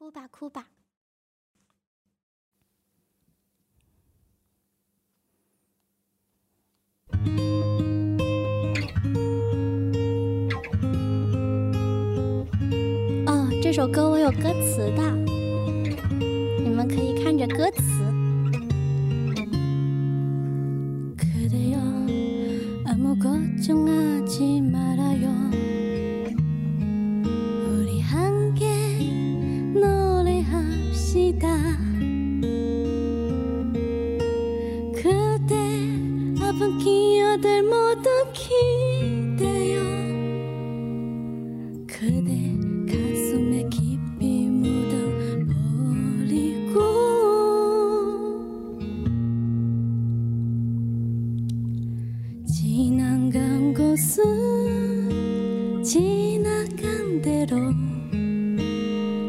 哭吧，哭吧。哦，这首歌我有歌词的，你们可以看着歌词。 그대여 아무 걱정하지 말아요 기억들 모두 기대요 그대 가슴에 깊이 묻어버리고 지나간 곳은 지나간 대로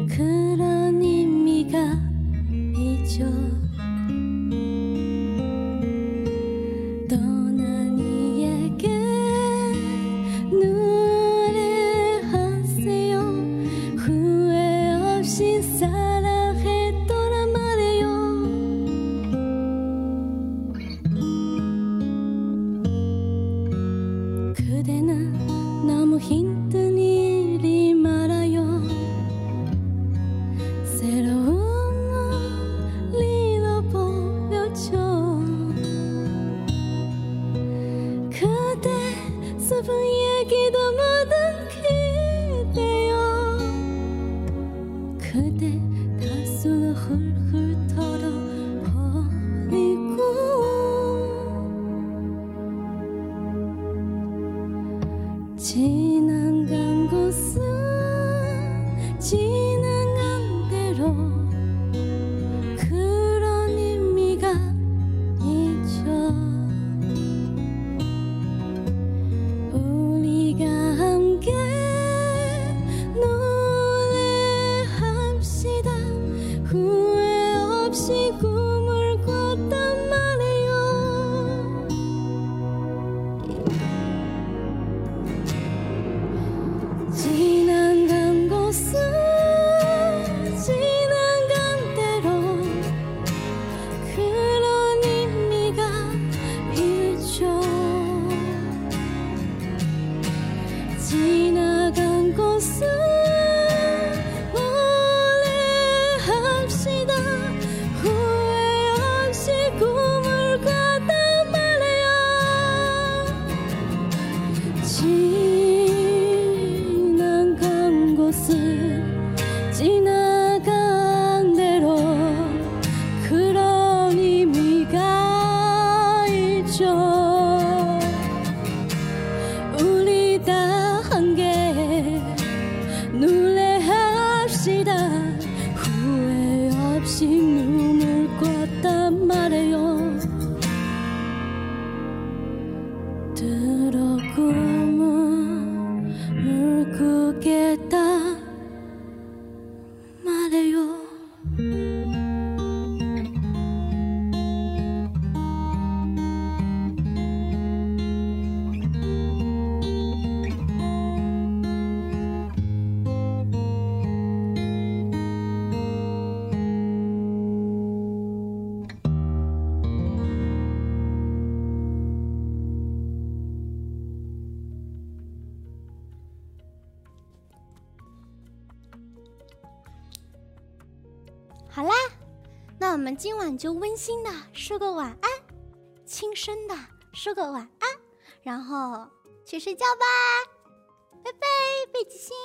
그런 의미가 있죠 그대 다수를 훌훌 털어버리고 지나간 곳은 지나간 곳은 지나간 대로 그런 의미가 있죠. 우리 다 함께 노래합시다. 후회 없이 눈을 꿨단 말이에요 물고 好啦，那我们今晚就温馨的说个晚安，轻声的说个晚安，然后去睡觉吧，拜拜，北极星。